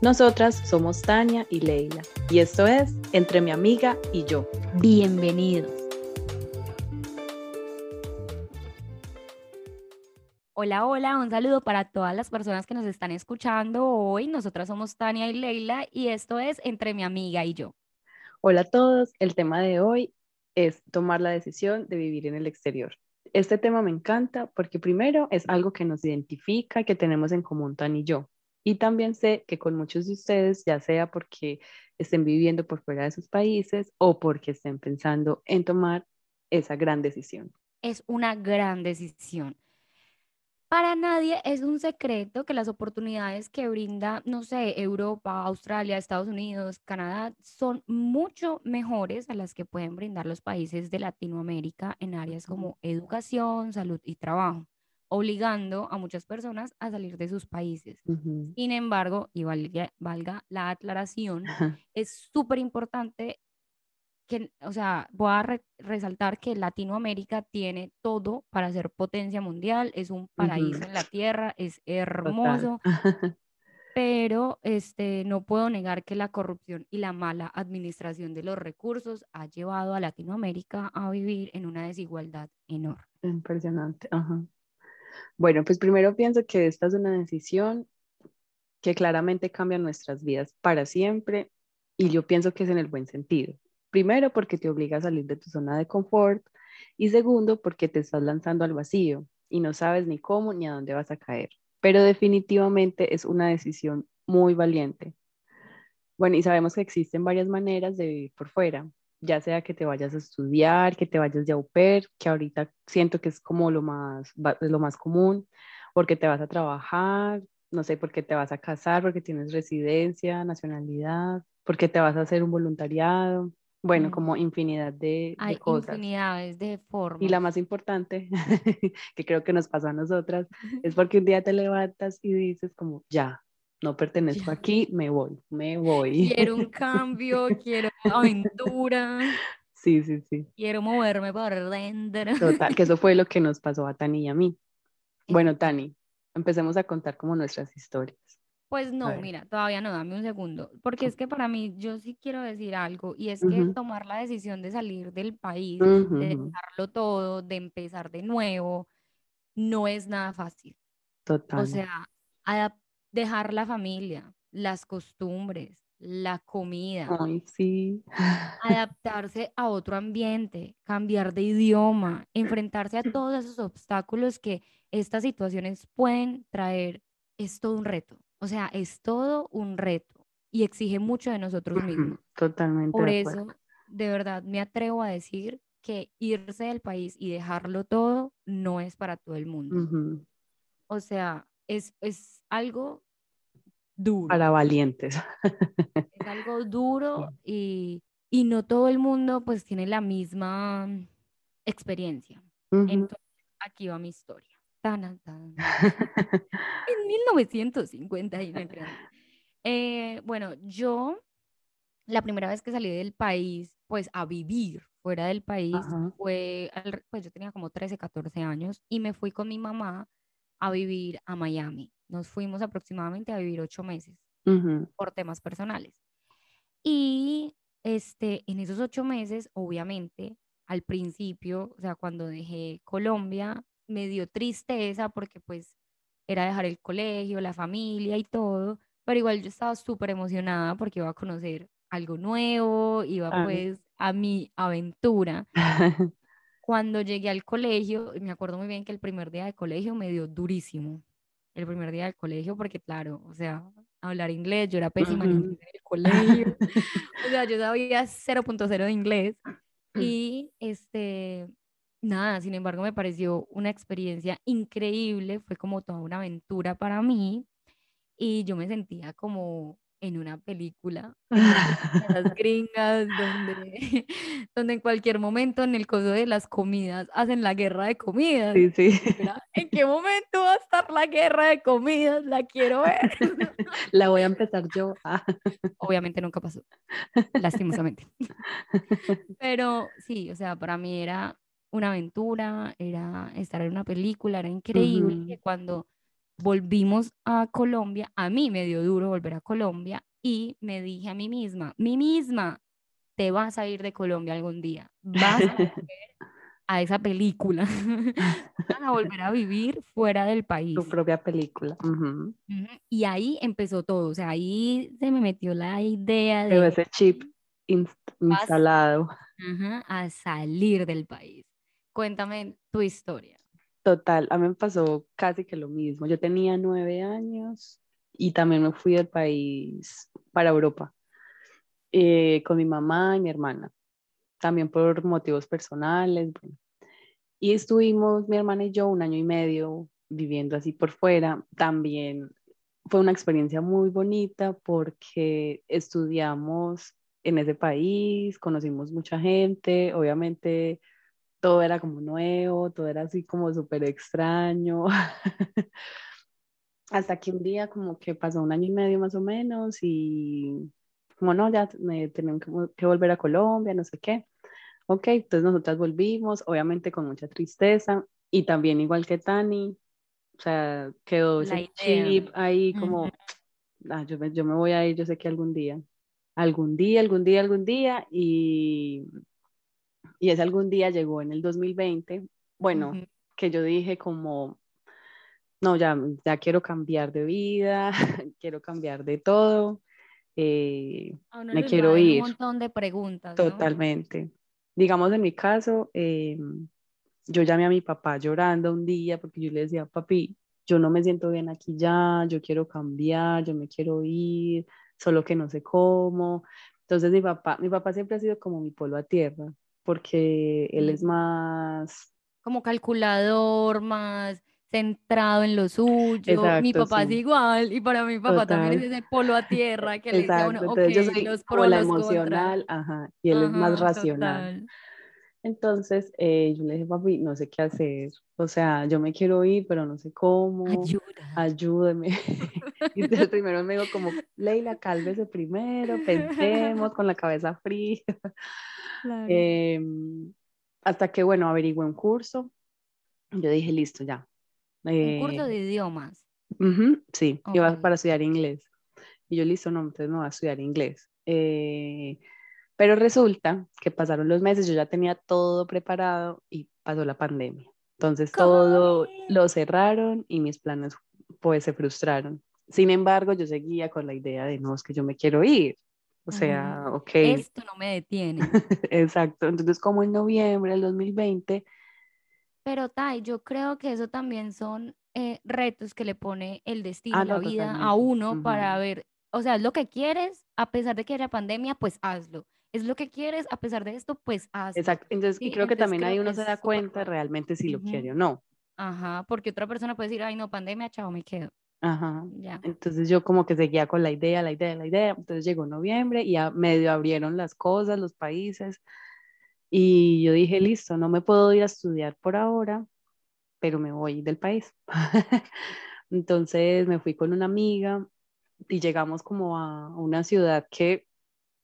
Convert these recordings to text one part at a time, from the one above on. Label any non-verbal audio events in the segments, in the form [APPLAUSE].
Nosotras somos Tania y Leila y esto es Entre mi amiga y yo. Bienvenidos. Hola, hola, un saludo para todas las personas que nos están escuchando hoy. Nosotras somos Tania y Leila y esto es Entre mi amiga y yo. Hola a todos, el tema de hoy es tomar la decisión de vivir en el exterior. Este tema me encanta porque primero es algo que nos identifica, que tenemos en común Tan y yo. Y también sé que con muchos de ustedes, ya sea porque estén viviendo por fuera de sus países o porque estén pensando en tomar esa gran decisión. Es una gran decisión. Para nadie es un secreto que las oportunidades que brinda, no sé, Europa, Australia, Estados Unidos, Canadá, son mucho mejores a las que pueden brindar los países de Latinoamérica en áreas como educación, salud y trabajo, obligando a muchas personas a salir de sus países. Sin embargo, y valga, valga la aclaración, es súper importante que, o sea, voy a resaltar que Latinoamérica tiene todo para ser potencia mundial, es un paraíso en la tierra, es hermoso, [LAUGHS] pero este, no puedo negar que la corrupción y la mala administración de los recursos ha llevado a Latinoamérica a vivir en una desigualdad enorme. Impresionante, ajá. Bueno, pues primero pienso que esta es una decisión que claramente cambia nuestras vidas para siempre y yo pienso que es en el buen sentido. Primero, porque te obliga a salir de tu zona de confort y segundo, porque te estás lanzando al vacío y no sabes ni cómo ni a dónde vas a caer. Pero definitivamente es una decisión muy valiente. Bueno, y sabemos que existen varias maneras de vivir por fuera, ya sea que te vayas a estudiar, que te vayas de au pair, que ahorita siento que es como lo más, lo más común, porque te vas a trabajar, no sé, porque te vas a casar, porque tienes residencia, nacionalidad, porque te vas a hacer un voluntariado. Bueno, como infinidad de, Hay de cosas. infinidades de formas. Y la más importante, [LAUGHS] que creo que nos pasa a nosotras, [LAUGHS] es porque un día te levantas y dices como, ya, no pertenezco aquí, me voy, me voy. Quiero un [LAUGHS] cambio, quiero aventura. Sí, sí, sí. Quiero moverme por dentro. Total, que eso fue lo que nos pasó a Tani y a mí. Bueno, Tani, empecemos a contar como nuestras historias. Pues no, mira, todavía no, dame un segundo, porque es que para mí yo sí quiero decir algo y es que tomar la decisión de salir del país, de dejarlo todo, de empezar de nuevo, no es nada fácil. Total. O sea, dejar la familia, las costumbres, la comida. Ay, sí. [LAUGHS] Adaptarse a otro ambiente, cambiar de idioma, enfrentarse a todos esos obstáculos que estas situaciones pueden traer, es todo un reto. O sea, es todo un reto y exige mucho de nosotros mismos. Totalmente. Por eso, de verdad, me atrevo a decir que irse del país y dejarlo todo no es para todo el mundo. O sea, es, es algo duro. Para valientes. [LAUGHS] Es algo duro y, y, no todo el mundo pues tiene la misma experiencia. Entonces, aquí va mi historia. Tan, tan. [LAUGHS] en 1959. Eh, bueno, yo la primera vez que salí del país, pues a vivir fuera del país, fue, pues yo tenía como 13, 14 años y me fui con mi mamá a vivir a Miami. Nos fuimos aproximadamente a vivir ocho meses por temas personales. Y este, en esos ocho meses, obviamente, al principio, o sea, cuando dejé Colombia, me dio tristeza porque pues era dejar el colegio, la familia y todo, pero igual yo estaba súper emocionada porque iba a conocer algo nuevo, iba Ah. pues a mi aventura. [LAUGHS] Cuando llegué al colegio, me acuerdo muy bien que el primer día de colegio me dio durísimo. El primer día del colegio, porque claro, o sea, hablar inglés, yo era pésima en inglés en el colegio. [LAUGHS] O sea, yo sabía 0.0 de inglés. Y este, nada, sin embargo, me pareció una experiencia increíble, fue como toda una aventura para mí. Y yo me sentía como en una película, [LAUGHS] en películas gringas, donde, [LAUGHS] donde en cualquier momento en el coso de las comidas hacen la guerra de comidas. Sí, sí. ¿En qué momento va a estar la guerra de comidas? La quiero ver. [LAUGHS] La voy a empezar yo. Ah. Obviamente nunca pasó, lastimosamente. Pero sí, o sea, para mí era una aventura, era estar en una película, era increíble. Ujú. que Cuando volvimos a Colombia, a mí me dio duro volver a Colombia y me dije a mí misma, mí misma, te vas a ir de Colombia algún día, vas a volver [LAUGHS] a esa película, [LAUGHS] vas a volver a vivir fuera del país. Tu propia película. Y ahí empezó todo, o sea, ahí se me metió la idea Pero de ese chip Vas- instalado. Ajá, a salir del país. Cuéntame tu historia. Total, a mí me pasó casi que lo mismo. Yo tenía nueve años y también me fui del país para Europa eh, con mi mamá y mi hermana, también por motivos personales. Y estuvimos, mi hermana y yo, un año y medio viviendo así por fuera. También fue una experiencia muy bonita porque estudiamos en ese país, conocimos mucha gente, obviamente todo era como nuevo, todo era así como súper extraño. [LAUGHS] Hasta que un día como que pasó un año y medio más o menos y como no, ya eh, tenemos que, que volver a Colombia, no sé qué. Ok, entonces nosotras volvimos, obviamente con mucha tristeza y también igual que Tani, o sea, quedó ese chip ahí como, Ujú. "Ah, yo, me, yo me voy a ir, yo sé que algún día, algún día, algún día, algún día y, y ese algún día llegó en el 2020, bueno, Ujú. que yo dije como, no, ya, ya quiero cambiar de vida, [LAUGHS] quiero cambiar de todo, eh, me quiero ir. un montón de preguntas, ¿no? Totalmente. Digamos en mi caso, eh, yo llamé a mi papá llorando un día porque yo le decía, papi, yo no me siento bien aquí ya, yo quiero cambiar, yo me quiero ir, solo que no sé cómo. Entonces mi papá, mi papá siempre ha sido como mi polo a tierra, porque él es Mm. más, Como calculador, más centrado en lo suyo. Mi Exacto, papá es igual y para mi papá también es ese polo a tierra que le dice a exacto. uno, ok, Entonces yo soy los como la los emocional, ajá, y él es más racional. total. Entonces eh, yo le dije, papi, no sé qué hacer. O sea, yo me quiero ir, pero no sé cómo. Ayuda. Ayúdeme. [LAUGHS] Y entonces primero me dijo como, Leila, cálmese primero, pensemos con la cabeza fría. [LAUGHS] Claro. Em, hasta que, bueno, averigué un curso. Yo dije, listo, ya. Un curso Eh, de idiomas. ujú, sí, iba Ok. para estudiar inglés. Y yo, listo, no, entonces me voy a estudiar inglés. Eh, pero resulta que pasaron los meses, yo ya tenía todo preparado y pasó la pandemia. Entonces ¿Cómo todo lo cerraron y mis planes pues se frustraron. Sin embargo, yo seguía con la idea de, no, es que yo me quiero ir. O sea, ok, Esto no me detiene. [LAUGHS] exacto. Entonces, como en noviembre del 2020, Pero Tai, yo creo que eso también son eh, retos que le pone el destino, ah, la vida a uno para ver, o sea, lo que quieres, a pesar de que haya pandemia, pues hazlo. Es lo que quieres, a pesar de esto, pues hazlo. Exacto. Entonces, y creo que también ahí uno se da cuenta realmente si lo Ujú. quiere o no. Ajá, porque otra persona puede decir, ay, no, pandemia, chao, me quedo. Ajá. Ya. Entonces yo como que seguía con la idea, la idea, la idea. Entonces llegó noviembre y a medio abrieron las cosas, los países. Y yo dije, listo, no me puedo ir a estudiar por ahora, pero me voy del país. [LAUGHS] Entonces me fui con una amiga y llegamos como a una ciudad que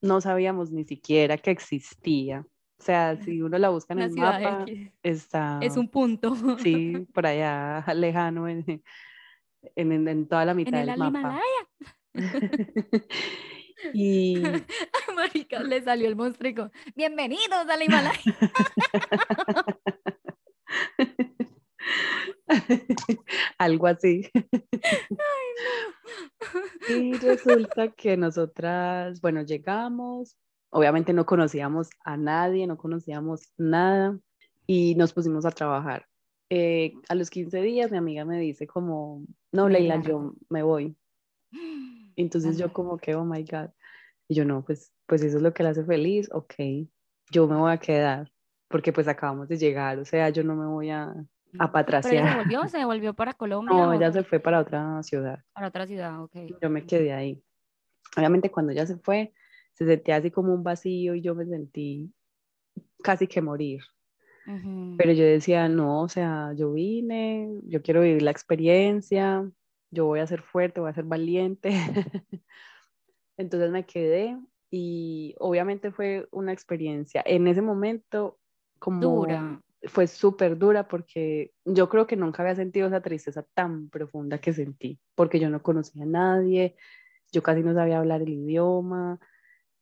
no sabíamos ni siquiera que existía. O sea, si uno la busca en Una el mapa, X. está, Es un punto. sí, [LAUGHS] por allá lejano en, en, en- toda la En mitad el del mapa. [LAUGHS] Y [LAUGHS] Marica, le salió el monstruo. Bienvenidos al Himalaya. [LAUGHS] algo así. Y [LAUGHS] resulta que nosotras, bueno, llegamos, obviamente no conocíamos a nadie, no conocíamos nada y nos pusimos a trabajar. Eh, a los 15 días mi amiga me dice como, no, Leila, yo me voy. Entonces yo como que, oh my God. Y yo no, pues, pues eso es lo que la hace feliz, ok, yo me voy a quedar, porque pues acabamos de llegar, o sea, yo no me voy a, a patraciar. ¿Pero se volvió? ¿Se volvió para [LAUGHS] Colombia? No, ella se fue para otra ciudad. Para otra ciudad, ok. Yo me quedé ahí. Obviamente cuando ella se fue, se sentía así como un vacío y yo me sentí casi que morir. Pero yo decía, no, o sea, yo vine, yo quiero vivir la experiencia, yo voy a ser fuerte, voy a ser valiente. [LAUGHS] Entonces me quedé y obviamente fue una experiencia en ese momento como dura. Fue súper dura porque yo creo que nunca había sentido esa tristeza tan profunda que sentí, porque yo no conocía a nadie, yo casi no sabía hablar el idioma.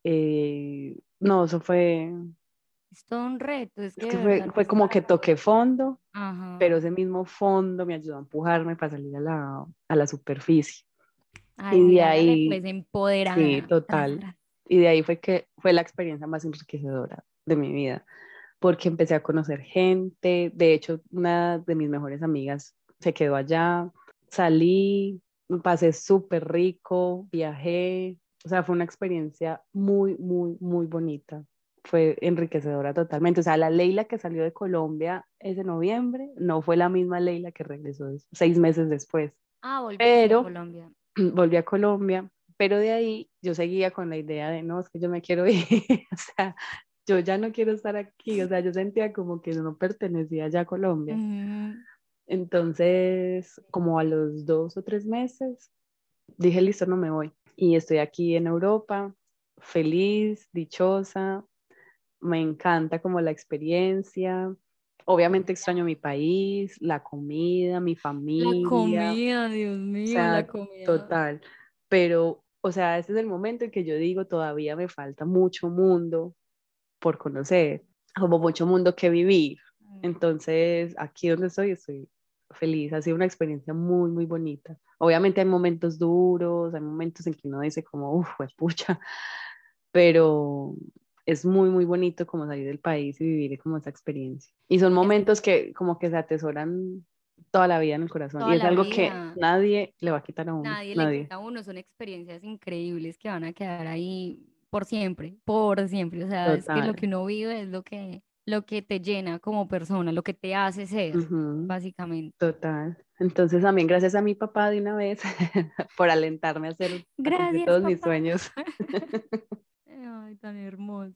Eh, no, eso fue... Es todo un reto. Es, que, fue, fue como que toqué fondo, pero ese mismo fondo me ayudó a empujarme para salir a la, a la superficie. y de ahí... Pues empoderada. Sí, total. Y de ahí fue que fue la experiencia más enriquecedora de mi vida, porque empecé a conocer gente, de hecho una de mis mejores amigas se quedó allá, salí, pasé súper rico, viajé, o sea, fue una experiencia muy, muy, muy bonita, fue enriquecedora totalmente, o sea, la Leila que salió de Colombia ese noviembre no fue la misma Leila que regresó seis meses después. Ah, volví a Colombia. [CLEARS THROAT] Volví a Colombia, pero de ahí yo seguía con la idea de, no, es que yo me quiero [LAUGHS] ir, o sea, yo ya no quiero estar aquí, o sea, yo sentía como que no pertenecía ya a Colombia. Entonces, como a los dos o tres meses, dije, listo, no me voy. Y estoy aquí en Europa, feliz, dichosa, me encanta como la experiencia. Obviamente extraño mi país, la comida, mi familia. La comida, Dios mío, la comida. Total. Pero o sea, este es el momento en que yo digo, todavía me falta mucho mundo por conocer, como mucho mundo que vivir. Mm. Entonces, aquí donde estoy, estoy feliz. Ha sido una experiencia muy, muy bonita. Obviamente hay momentos duros, hay momentos en que uno dice como, uff, pucha, pero es muy, muy bonito como salir del país y vivir como esa experiencia. Y son momentos que como que se atesoran toda la vida en el corazón. y es algo que nadie le va a quitar a uno. Nadie, le quita a uno, son experiencias increíbles que van a quedar ahí por siempre, por siempre. O sea, es que lo que uno vive es lo que, lo que te llena como persona, lo que te hace ser, básicamente. Total. Entonces también gracias a mi papá de una vez [LAUGHS] por alentarme a hacer todos mis sueños. [LAUGHS] Ay, tan hermoso.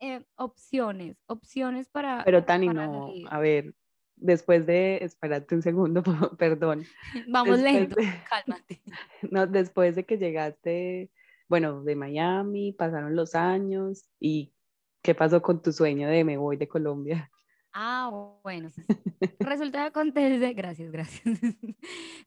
Eh, opciones, opciones para... Pero Tani, no, a ver, después de, espérate un segundo, [LAUGHS] perdón. Vamos lento, cálmate. No, después de que llegaste, bueno, de Miami, pasaron los años y ¿qué pasó con tu sueño de me voy de Colombia? Ah, bueno, [LAUGHS] resulta que acontece, gracias, gracias. [LAUGHS]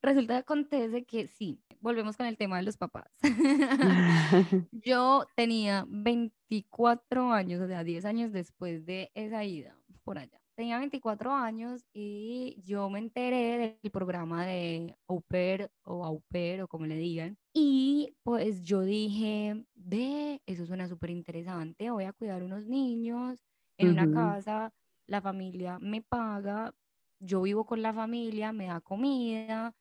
Resulta que acontece que sí, volvemos con el tema de los papás. [LAUGHS] Yo tenía 24 años, o sea, 10 años después de esa ida por allá tenía 24 años y yo me enteré del programa de au pair o au pair o como le digan. Y pues yo dije, ve, eso suena súper interesante, voy a cuidar unos niños en una casa, la familia me paga, yo vivo con la familia, me da comida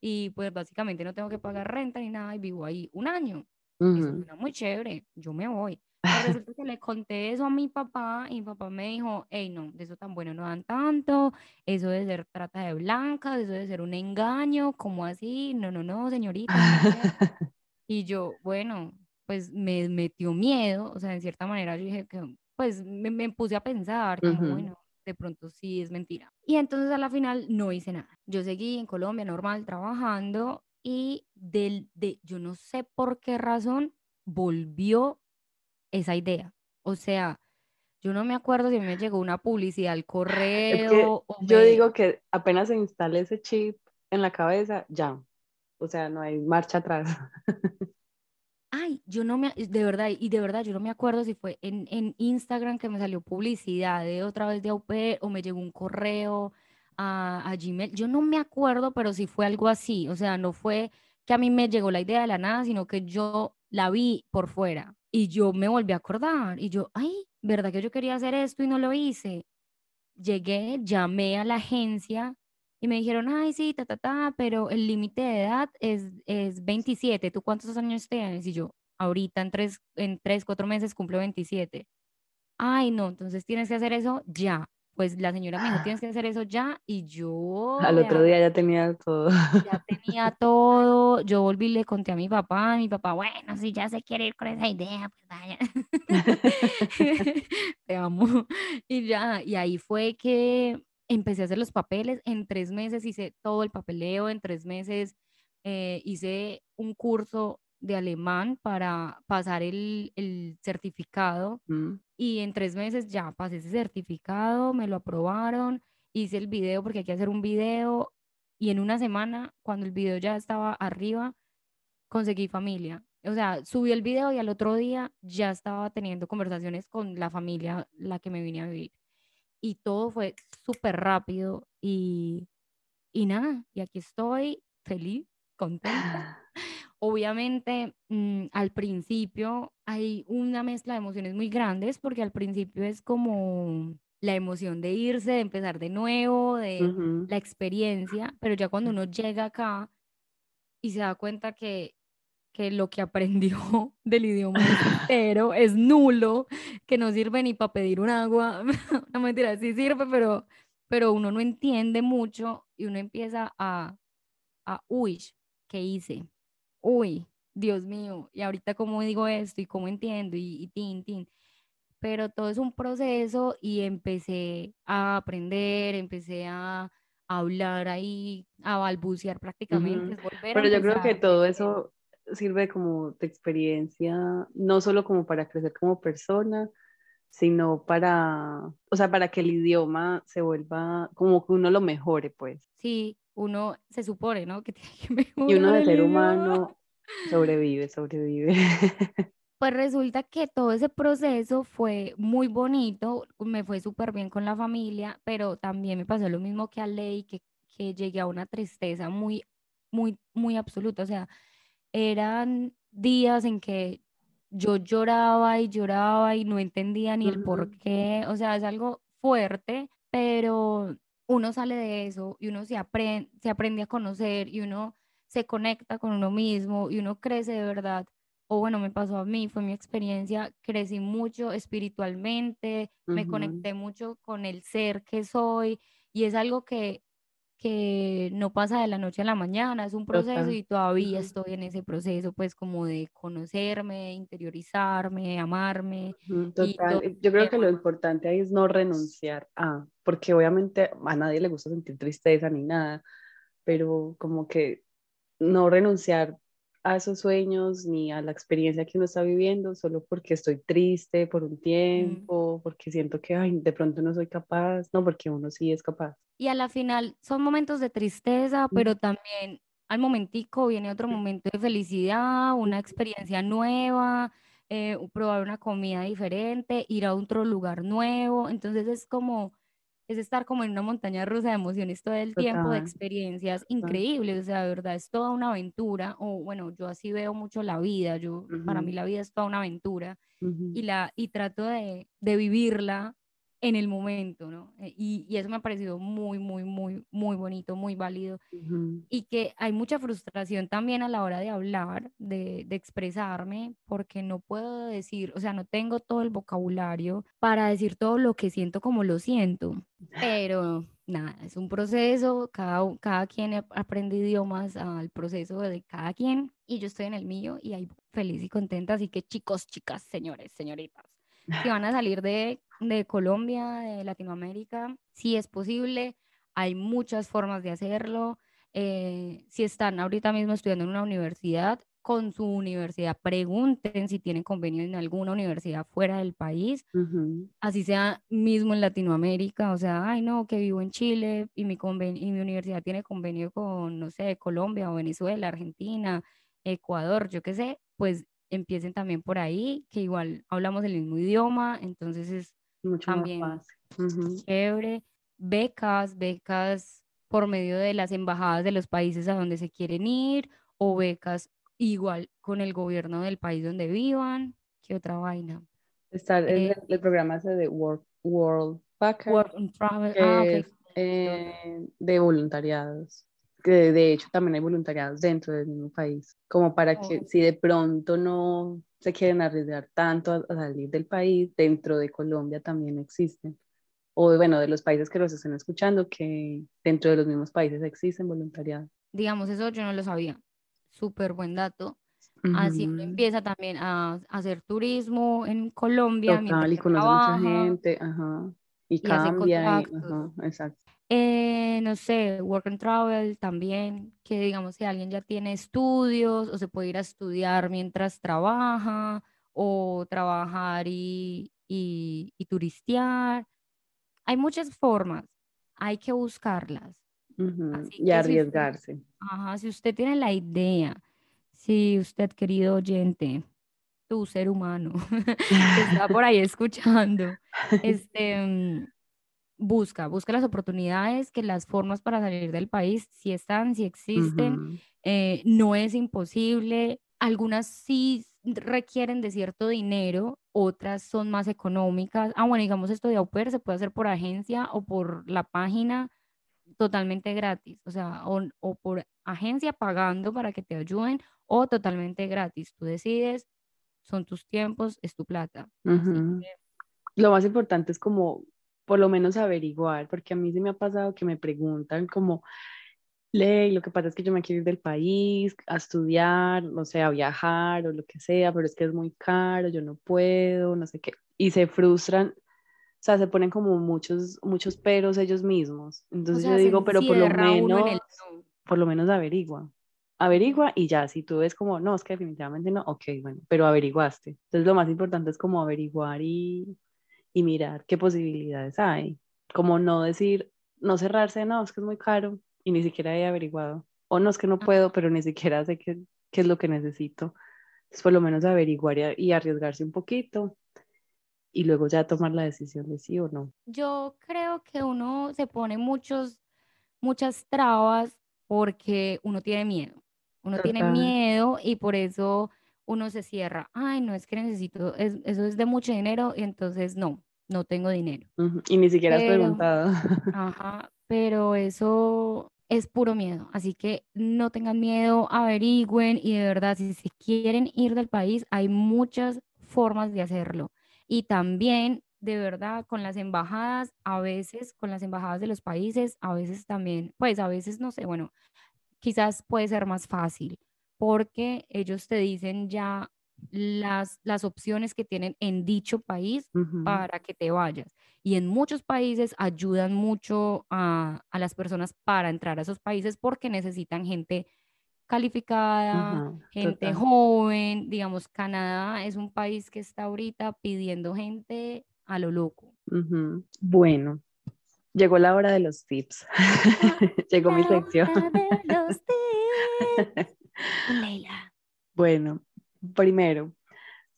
y pues básicamente no tengo que pagar renta ni nada y vivo ahí un año. Eso suena muy chévere, yo me voy. [LAUGHS] resulta que le conté eso a mi papá y mi papá me dijo, hey, no, de eso tan bueno no dan tanto, eso de ser trata de blanca, eso de ser un engaño, ¿cómo así? No, no, no, señorita. [LAUGHS] y yo, bueno, pues me metió miedo, o sea, en cierta manera yo dije que, pues me, me puse a pensar, como, bueno, de pronto sí es mentira. Y entonces a la final no hice nada. Yo seguí en Colombia normal trabajando y del, de, yo no sé por qué razón volvió esa idea. O sea, yo no me acuerdo si me llegó una publicidad al correo. yo digo que apenas se instale ese chip en la cabeza, ya. O sea, no hay marcha atrás. [LAUGHS] Ay, yo no me, de verdad, y de verdad, yo no me acuerdo si fue en, en Instagram que me salió publicidad de otra vez de AUP o me llegó un correo a, a Gmail. Yo no me acuerdo, pero si fue algo así. O sea, no fue que a mí me llegó la idea de la nada, sino que yo la vi por fuera y yo me volví a acordar y yo, ay, ¿verdad que yo quería hacer esto y no lo hice? Llegué, llamé a la agencia y me dijeron, ay, sí, ta, ta, ta, pero el límite de edad es, es 27. ¿Tú cuántos años tienes? Y yo, ahorita en tres, en tres, cuatro meses cumplo 27. Ay, no, entonces tienes que hacer eso ya. Pues la señora me dijo, tienes [GASPS] que hacer eso ya. Y yo... Al otro día ya tenía todo. Ya tenía [LAUGHS] todo. Yo volví y le conté a mi papá. Mi papá, bueno, si ya se quiere ir con esa idea, pues vaya. [LAUGHS] Te amo. Y ya, y ahí fue que empecé a hacer los papeles. En tres meses hice todo el papeleo. En tres meses eh, hice un curso de alemán para pasar el, el certificado Mm, y en tres meses ya pasé ese certificado, me lo aprobaron, hice el video porque hay que hacer un video y en una semana, cuando el video ya estaba arriba, conseguí familia. O sea, subí el video y al otro día ya estaba teniendo conversaciones con la familia la que me vine a vivir. Y todo fue súper rápido y, y nada, y aquí estoy feliz, contenta. [LAUGHS] Obviamente, mm, al principio hay una mezcla de emociones muy grandes porque al principio es como la emoción de irse, de empezar de nuevo, de la experiencia, pero ya cuando uno llega acá y se da cuenta que, que lo que aprendió [LAUGHS] del idioma es [LAUGHS] cero, es nulo, que no sirve ni para pedir un agua, [LAUGHS] no mentira, sí sirve, pero, pero uno no entiende mucho y uno empieza a, a uy, ¿qué hice? Uy, Dios mío, y ahorita cómo digo esto y cómo entiendo y, y tin, tin. Pero todo es un proceso y empecé a aprender, empecé a hablar ahí, a balbucear prácticamente, volver a Pero yo creo que todo eso sirve como de experiencia, no solo como para crecer como persona, sino para, o sea, para que el idioma se vuelva como que uno lo mejore, pues. Sí, uno se supone, ¿no? Que [LAUGHS] tiene que Y uno mejorar de ser humano sobrevive, sobrevive. [LAUGHS] Pues resulta que todo ese proceso fue muy bonito, me fue súper bien con la familia, pero también me pasó lo mismo que a Ley, que, que llegué a una tristeza muy, muy, muy absoluta. O sea, eran días en que yo lloraba y lloraba y no entendía ni el por qué. O sea, es algo fuerte, pero uno sale de eso y uno se aprende, se aprende a conocer y uno se conecta con uno mismo y uno crece de verdad. O bueno, me pasó a mí, fue mi experiencia, crecí mucho espiritualmente, me conecté mucho con el ser que soy y es algo que, que no pasa de la noche a la mañana, es un proceso Total. y todavía estoy en ese proceso, pues como de conocerme, interiorizarme, amarme Total. Y Yo creo que lo importante ahí es no renunciar a, porque obviamente a nadie le gusta sentir tristeza ni nada, pero como que no renunciar a esos sueños ni a la experiencia que uno está viviendo solo porque estoy triste por un Mm. tiempo, porque siento que ay, de pronto no soy capaz, no, porque uno sí es capaz. Y a la final son momentos de tristeza, Ujú, pero también al momentico viene otro momento de felicidad, una experiencia nueva, eh, probar una comida diferente, ir a otro lugar nuevo. Entonces es como, es estar como en una montaña rusa de emociones todo el tiempo, de experiencias total. increíbles. O sea, de verdad es toda una aventura. O bueno, yo así veo mucho la vida. Yo, para mí la vida es toda una aventura y, la, y trato de, de vivirla en el momento, ¿no? Eh, Y, y eso me ha parecido muy, muy, muy, muy bonito, muy válido. ujú, Y que hay mucha frustración también a la hora de hablar, de, de expresarme, porque no puedo decir, o sea, no tengo todo el vocabulario para decir todo lo que siento como lo siento. Pero nada, es un proceso, cada, cada quien ap- aprende idiomas al proceso de cada quien, y yo estoy en el mío y ahí feliz y contenta. Así que chicos, chicas, señores, señoritas, si van a salir de, de Colombia, de Latinoamérica, si es posible, hay muchas formas de hacerlo. Eh, si están ahorita mismo estudiando en una universidad, con su universidad, pregunten si tienen convenio en alguna universidad fuera del país, así sea mismo en Latinoamérica, o sea, ay no, que vivo en Chile y mi, y mi universidad tiene convenio con, no sé, Colombia o Venezuela, Argentina, Ecuador, yo qué sé, pues empiecen también por ahí, que igual hablamos el mismo idioma, entonces es Mucho más también. Ujú, chévere. Becas, becas por medio de las embajadas de los países a donde se quieren ir o becas igual con el gobierno del país donde vivan. ¿Qué otra vaina? Está el, Eh, el programa ese de World, World Packer, Work and travel. que Ah, es ok. eh, de voluntariados, que de hecho también hay voluntariados dentro del mismo país, como para que Oh. si de pronto no se quieren arriesgar tanto a, a salir del país, dentro de Colombia también existen. O bueno, de los países que los estén escuchando, que dentro de los mismos países existen voluntariados. Digamos, eso yo no lo sabía. Súper buen dato. Así uno empieza también a, a hacer turismo en Colombia Total, y que conoce mucha trabaja gente, ajá, y y hace cambia, y, contactos. ajá, exacto. Eh, no sé, work and travel también, que digamos si alguien ya tiene estudios o se puede ir a estudiar mientras trabaja o trabajar y, y, y turistear. Hay muchas formas, hay que buscarlas. Así Y que si usted, arriesgarse. ajá, si usted tiene la idea, si usted, querido oyente, tu ser humano [LAUGHS] que está por ahí escuchando, este, mm, busca, busca las oportunidades, que las formas para salir del país si están, si existen, eh, no es imposible. Algunas sí requieren de cierto dinero, otras son más económicas. Ah, bueno, digamos esto de au pair se puede hacer por agencia o por la página totalmente gratis, o sea, o, o por agencia pagando para que te ayuden o totalmente gratis. Tú decides, son tus tiempos, es tu plata. Así ujú. que Lo más importante es como por lo menos averiguar, porque a mí sí me ha pasado que me preguntan como, Ley, lo que pasa es que yo me quiero ir del país a estudiar, no sé, a viajar o lo que sea, pero es que es muy caro, yo no puedo, no sé qué, y se frustran, o sea, se ponen como muchos, muchos peros ellos mismos. Entonces yo sea, digo, pero por lo el menos, no. por lo menos averigua. Averigua y ya, si tú ves como, no, es que definitivamente no, ok, bueno, pero averiguaste. Entonces lo más importante es como averiguar y, y mirar qué posibilidades hay. Como no decir, no cerrarse, no, es que es muy caro y ni siquiera he averiguado. O no, es que no puedo, pero ni siquiera sé qué, qué es lo que necesito. Entonces por lo menos averiguar y arriesgarse un poquito y luego ya tomar la decisión de sí o no. Yo creo que uno se pone muchos, muchas trabas porque uno tiene miedo. Uno tiene miedo y por eso uno se cierra. Ay, no es que necesito, es- eso es de mucho dinero y entonces no, no tengo dinero. Y ni siquiera has preguntado. [LAUGHS] ajá, pero eso es puro miedo. Así que no tengan miedo, averigüen y de verdad, si se quieren ir del país, hay muchas formas de hacerlo. Y también, de verdad, con las embajadas, a veces, con las embajadas de los países, a veces también, pues a veces, no sé, bueno, quizás puede ser más fácil porque ellos te dicen ya las, las opciones que tienen en dicho país para que te vayas. Y en muchos países ayudan mucho a, a las personas para entrar a esos países porque necesitan gente calificada, Ajá, gente total. joven. Digamos, Canadá es un país que está ahorita pidiendo gente a lo loco. Bueno, llegó la hora de los tips. [LAUGHS] [LAUGHS] Llegó mi sección. hora de los [LAUGHS] tips Leila. Bueno, primero,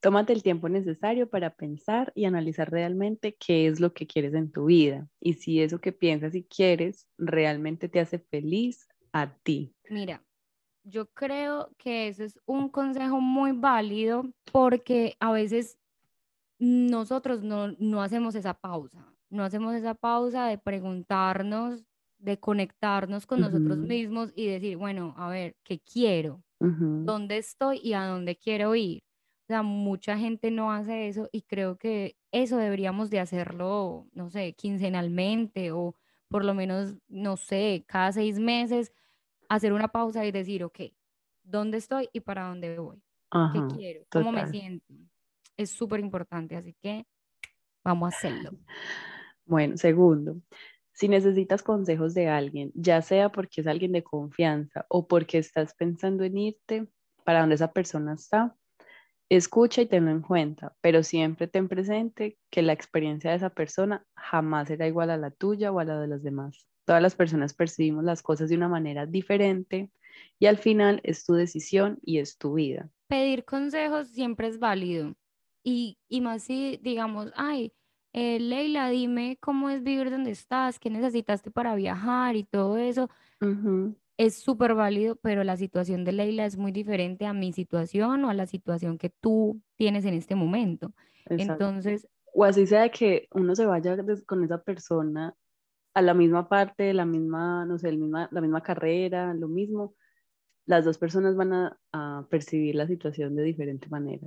tómate el tiempo necesario para pensar y analizar realmente qué es lo que quieres en tu vida y si eso que piensas y quieres realmente te hace feliz a ti. Mira, yo creo que ese es un consejo muy válido porque a veces nosotros no, no hacemos esa pausa, no hacemos esa pausa de preguntarnos, de conectarnos con nosotros mismos y decir, bueno, a ver, ¿qué quiero? ujú, ¿Dónde estoy y a dónde quiero ir? O sea, mucha gente no hace eso y creo que eso deberíamos de hacerlo, no sé, quincenalmente o por lo menos, no sé, cada seis meses, hacer una pausa y decir, ok, ¿dónde estoy y para dónde voy? ¿Qué quiero? ¿Cómo me siento? Es súper importante, así que vamos a hacerlo. [SIGHS] Bueno, segundo, si necesitas consejos de alguien, ya sea porque es alguien de confianza o porque estás pensando en irte para donde esa persona está, escucha y tenlo en cuenta, pero siempre ten presente que la experiencia de esa persona jamás será igual a la tuya o a la de los demás. Todas las personas percibimos las cosas de una manera diferente y al final es tu decisión y es tu vida. Pedir consejos siempre es válido. Y, y más si, digamos, ay, eh, Leila, dime cómo es vivir donde estás, qué necesitaste para viajar y todo eso. Es súper válido, pero la situación de Leila es muy diferente a mi situación o a la situación que tú tienes en este momento. Entonces... O así sea que uno se vaya con esa persona a la misma parte, la misma, no sé, el misma, la misma carrera, lo mismo, las dos personas van a, a percibir la situación de diferente manera.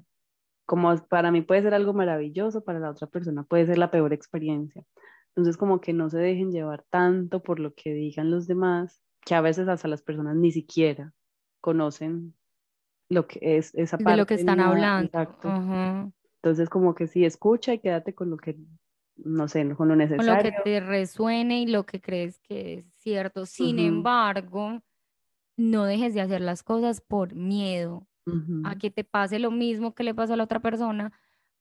Como para mí puede ser algo maravilloso, para la otra persona puede ser la peor experiencia. Entonces, como que no se dejen llevar tanto por lo que digan los demás, que a veces hasta las personas ni siquiera conocen lo que es esa parte. De lo que están hablando. Exacto. Entonces, como que sí, escucha y quédate con lo que, no sé, con lo necesario. Con lo que te resuene y lo que crees que es cierto. Sin embargo, no dejes de hacer las cosas por miedo a que te pase lo mismo que le pasó a la otra persona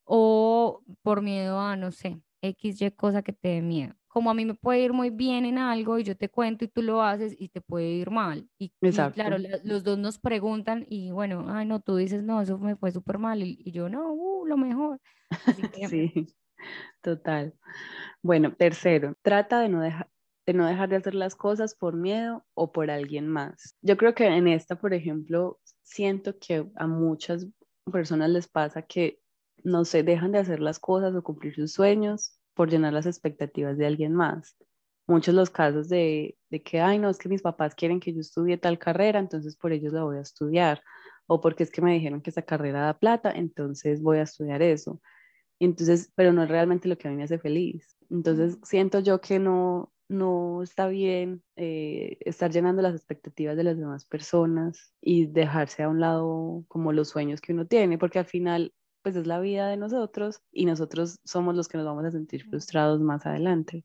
o por miedo a, no sé, X, Y cosa que te dé miedo. Como a mí me puede ir muy bien en algo y yo te cuento y tú lo haces y te puede ir mal. Y, claro, los dos nos preguntan y bueno, ay no, tú dices, no, eso me fue súper mal y, yo no, uh, lo mejor. [LAUGHS] sí, [LAUGHS] total. Bueno, tercero, trata de no dejar de no dejar de hacer las cosas por miedo o por alguien más. Yo creo que en esta, por ejemplo, siento que a muchas personas les pasa que no se dejan de hacer las cosas o cumplir sus sueños por llenar las expectativas de alguien más. Muchos los casos de, de que, ay, no, es que mis papás quieren que yo estudie tal carrera, entonces por ellos la voy a estudiar. O porque es que me dijeron que esa carrera da plata, entonces voy a estudiar eso. Entonces, pero no es realmente lo que a mí me hace feliz. Entonces, siento yo que no, no está bien eh, estar llenando las expectativas de las demás personas y dejarse a un lado como los sueños que uno tiene, porque al final pues es la vida de nosotros y nosotros somos los que nos vamos a sentir frustrados más adelante.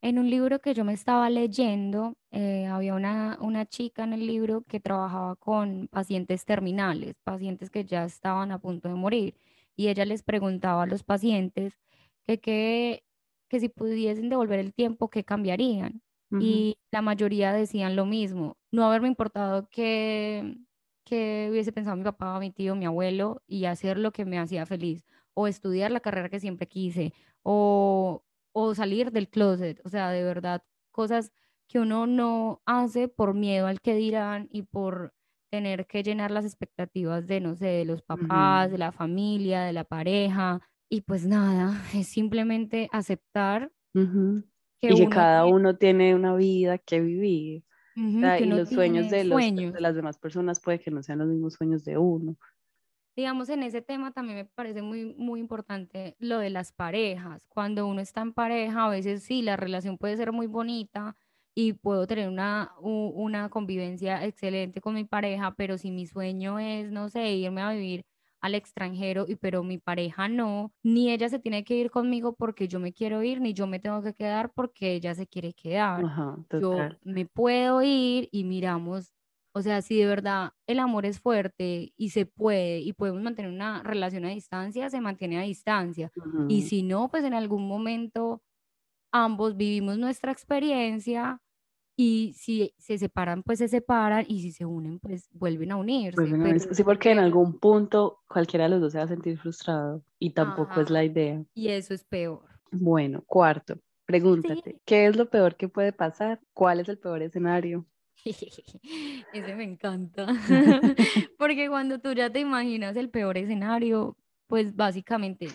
En un libro que yo me estaba leyendo, eh, había una, una chica en el libro que trabajaba con pacientes terminales, pacientes que ya estaban a punto de morir, y ella les preguntaba a los pacientes que qué que si pudiesen devolver el tiempo, ¿qué cambiarían? Y la mayoría decían lo mismo, no haberme importado que, que hubiese pensado mi papá, mi tío, mi abuelo y hacer lo que me hacía feliz, o estudiar la carrera que siempre quise, o, o salir del closet, o sea, de verdad, cosas que uno no hace por miedo al que dirán y por tener que llenar las expectativas de, no sé, de los papás, de la familia, de la pareja, y pues nada, [LAUGHS] es simplemente aceptar que, y que cada uno tiene una vida que vivir. y los sueños de, los, de las demás personas puede que no sean los mismos sueños de uno. Digamos, en ese tema también me parece muy, muy importante lo de las parejas. Cuando uno está en pareja, a veces sí, la relación puede ser muy bonita y puedo tener una, una convivencia excelente con mi pareja, pero si mi sueño es, no sé, irme a vivir al extranjero y pero mi pareja no, ni ella se tiene que ir conmigo porque yo me quiero ir, ni yo me tengo que quedar porque ella se quiere quedar. yo me puedo ir y miramos, o sea, si de verdad el amor es fuerte y se puede y podemos mantener una relación a distancia, se mantiene a distancia. Y si no, pues en algún momento ambos vivimos nuestra experiencia y si se separan, pues se separan y si se unen, pues vuelven a unirse. sí, porque en algún punto cualquiera de los dos se va a sentir frustrado y tampoco es la idea. Y eso es peor. Bueno, cuarto, pregúntate, ¿qué es lo peor que puede pasar? ¿Cuál es el peor escenario? [LAUGHS] Ese me encanta, [LAUGHS] porque cuando tú ya te imaginas el peor escenario, pues básicamente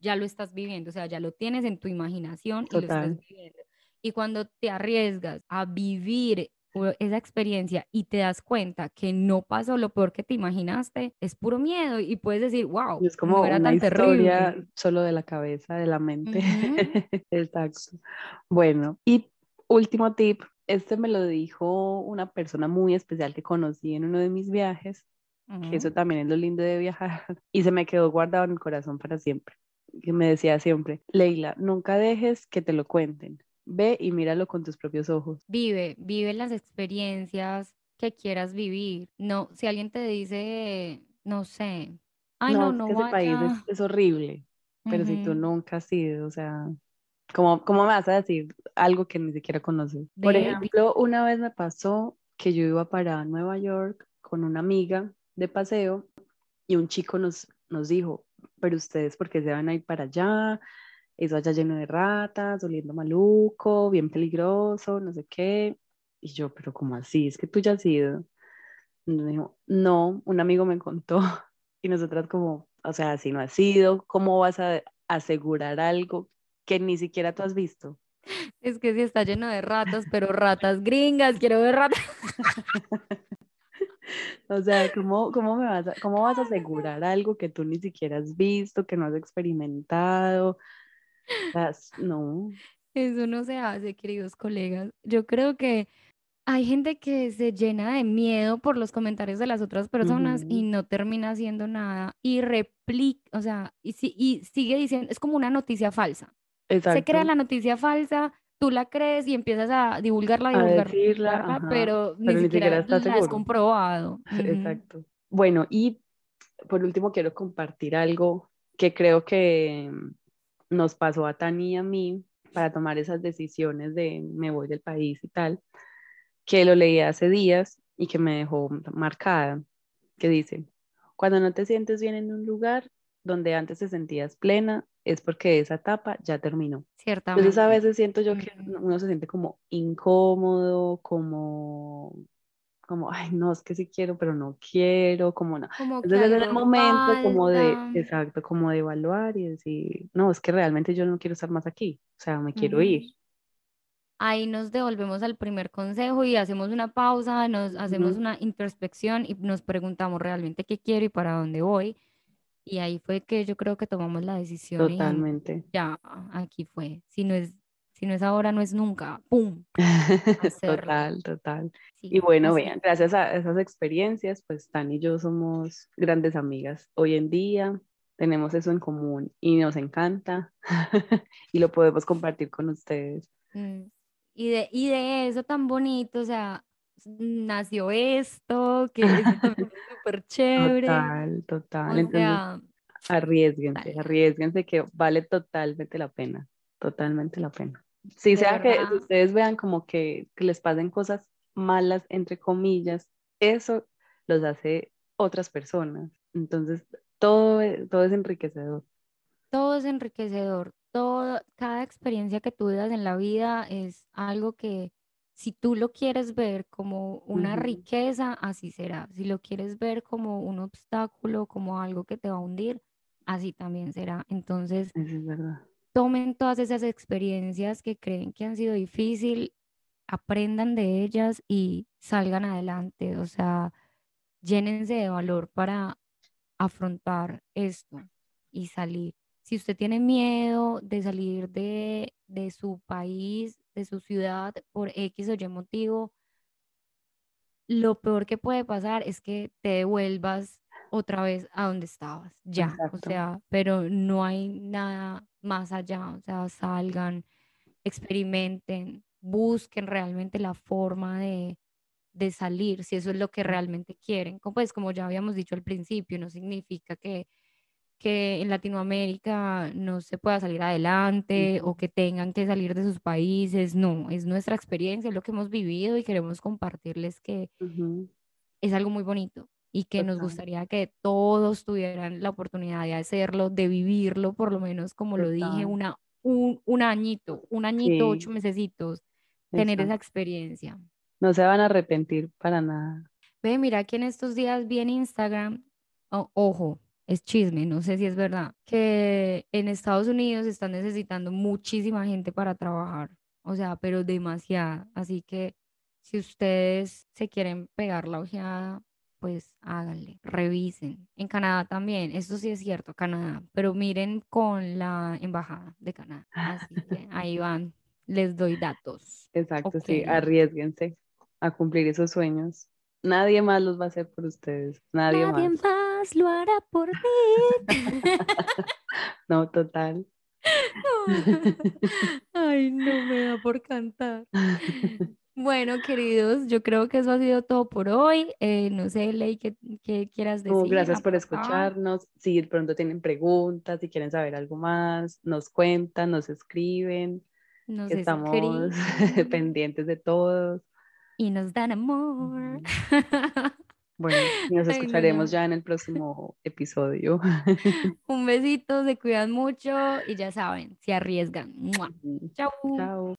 ya lo estás viviendo, o sea, ya lo tienes en tu imaginación y lo estás viviendo. Y cuando te arriesgas a vivir esa experiencia y te das cuenta que no pasó lo peor que te imaginaste, es puro miedo y puedes decir, wow, es como una historia solo de la cabeza, de la mente. [LAUGHS] Exacto. Bueno, y último tip, este me lo dijo una persona muy especial que conocí en uno de mis viajes, que eso también es lo lindo de viajar, [LAUGHS] y se me quedó guardado en el corazón para siempre, que me decía siempre, Leila, nunca dejes que te lo cuenten, Ve y míralo con tus propios ojos. Vive, vive las experiencias que quieras vivir. No, si alguien te dice, no sé, ay, no, no, no ese país [LAUGHS] es, horrible, pero si tú nunca has ido, o sea, ¿cómo, ¿cómo me vas a decir algo que ni siquiera conoces? Por ejemplo, una vez me pasó que yo iba para Nueva York con una amiga de paseo y un chico nos, nos dijo, pero ustedes, ¿por qué se van a ir para allá? Eso allá lleno de ratas, oliendo maluco, bien peligroso, no sé qué. Y yo, pero ¿cómo así? Es que tú ya has ido. Me dijo, no, un amigo me contó. [LAUGHS] Y nosotras como, o sea, si no has ido, ¿cómo vas a asegurar algo que ni siquiera tú has visto? Es que sí está lleno de ratas, pero ratas gringas, quiero ver ratas. [LAUGHS] O sea, ¿cómo, cómo, me vas a, ¿cómo vas a asegurar algo que tú ni siquiera has visto, que no has experimentado? Sea, no. Eso no se hace, queridos colegas. Yo creo que hay gente que se llena de miedo por los comentarios de las otras personas y Ujú, no termina haciendo nada y replica, o sea, y, si- y sigue diciendo, es como una noticia falsa. Se crea Exacto. la noticia falsa, tú la crees y empiezas a divulgarla, A divulgarla, decirla, divulgarla, ajá, pero ni pero ni siquiera siquiera la has comprobado. [LAUGHS] Exacto. Bueno, y por último quiero compartir algo que creo que nos pasó a Tani y a mí para tomar esas decisiones de me voy del país y tal, que lo leí hace días y que me dejó marcada, que dice, cuando no te sientes bien en un lugar donde antes te sentías plena, es porque esa etapa ya terminó. Entonces a Ciertamente. veces siento yo que uno se siente como incómodo, como como, ay, no, es que sí quiero, pero no quiero, como no. Como Entonces es el momento como de, falta. exacto, como de evaluar y decir, no, es que realmente yo no quiero estar más aquí, o sea, me quiero ir. Ujú. Ahí nos devolvemos al primer consejo y hacemos una pausa, nos hacemos Ujú, una introspección y nos preguntamos realmente qué quiero y para dónde voy. Y ahí fue que yo creo que tomamos la decisión y Totalmente. ya, aquí fue. Si no es, si no es ahora, no es nunca. ¡Pum! [LAUGHS] Total, total. Y Sí, bueno, vean, fue. gracias a esas experiencias, pues Tan y yo somos grandes amigas. Hoy en día tenemos eso en común y nos encanta [LAUGHS] y lo podemos compartir con ustedes. Mm. Y de, y de eso tan bonito, o sea, nació esto, que es [LAUGHS] súper chévere. Total, total. O Entonces, sea, Arriesguense, salgan, arriesguense que vale totalmente la pena, totalmente la pena. De sea que verdad. ustedes vean como que, que les pasen cosas malas, entre comillas, eso los hace otras personas. Entonces, todo, es- todo es enriquecedor. Todo es enriquecedor, todo, cada experiencia que tú vivas en la vida es algo que si tú lo quieres ver como una Ujú, riqueza, así será. Si lo quieres ver como un obstáculo, como algo que te va a hundir, así también será. Entonces, Eso es verdad. Tomen todas esas experiencias que creen que han sido difíciles, aprendan de ellas y salgan adelante. O sea, llénense de valor para afrontar esto y salir. Si usted tiene miedo de salir de, de su país, de su ciudad, por X o Y motivo, lo peor que puede pasar es que te devuelvas otra vez a donde estabas, ya, o Exacto. sea, pero no hay nada más allá, o sea, salgan, experimenten, busquen realmente la forma de, de salir, si eso es lo que realmente quieren. Como, Pues como ya habíamos dicho al principio, no significa que que en Latinoamérica no se pueda salir adelante o que tengan que salir de sus países. No, es nuestra experiencia, es lo que hemos vivido y queremos compartirles que ujú, es algo muy bonito y que nos gustaría que todos tuvieran la oportunidad de hacerlo, de vivirlo, por lo menos como lo dije, una, un, un añito, un añito, ocho Sí, mesecitos, tener esa experiencia. No se van a arrepentir para nada. Ve, mira que en estos días vi en Instagram, ojo, es chisme, no sé si es verdad, que en Estados Unidos están necesitando muchísima gente para trabajar, o sea, pero demasiada. Así que si ustedes se quieren pegar la ojeada, pues háganle, revisen. En Canadá también, esto sí es cierto, Canadá, pero miren con la embajada de Canadá. Así [LAUGHS] que ahí van, les doy datos. Exacto, sí, arriesguense a cumplir esos sueños. Nadie más los va a hacer por ustedes, nadie Nadie más. más lo hará por ti. [LAUGHS] No, total. [LAUGHS] Ay, no me da por cantar. Bueno, queridos, yo creo que eso ha sido todo por hoy. Eh, no sé, Ley, ¿qué, qué quieras decir? gracias por escucharnos. Si de pronto tienen preguntas, si quieren saber algo más, nos cuentan, nos escriben, nos estamos [LAUGHS] escriben pendientes de todos. y nos dan amor. [LAUGHS] Bueno, nos Ay, no, escucharemos ya en el próximo episodio. [LAUGHS] Un besito, se cuidan mucho y ya saben, se arriesgan. ¡Mua! Chao.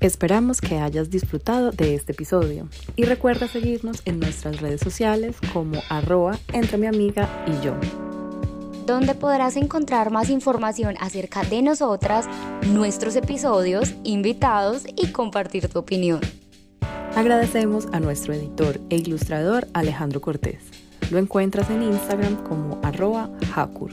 Esperamos que hayas disfrutado de este episodio y recuerda seguirnos en nuestras redes sociales como arroba entre mi amiga y yo donde podrás encontrar más información acerca de nosotras, nuestros episodios, invitados y compartir tu opinión. Agradecemos a nuestro editor e ilustrador Alejandro Cortés. Lo encuentras en Instagram como arroba Hakur.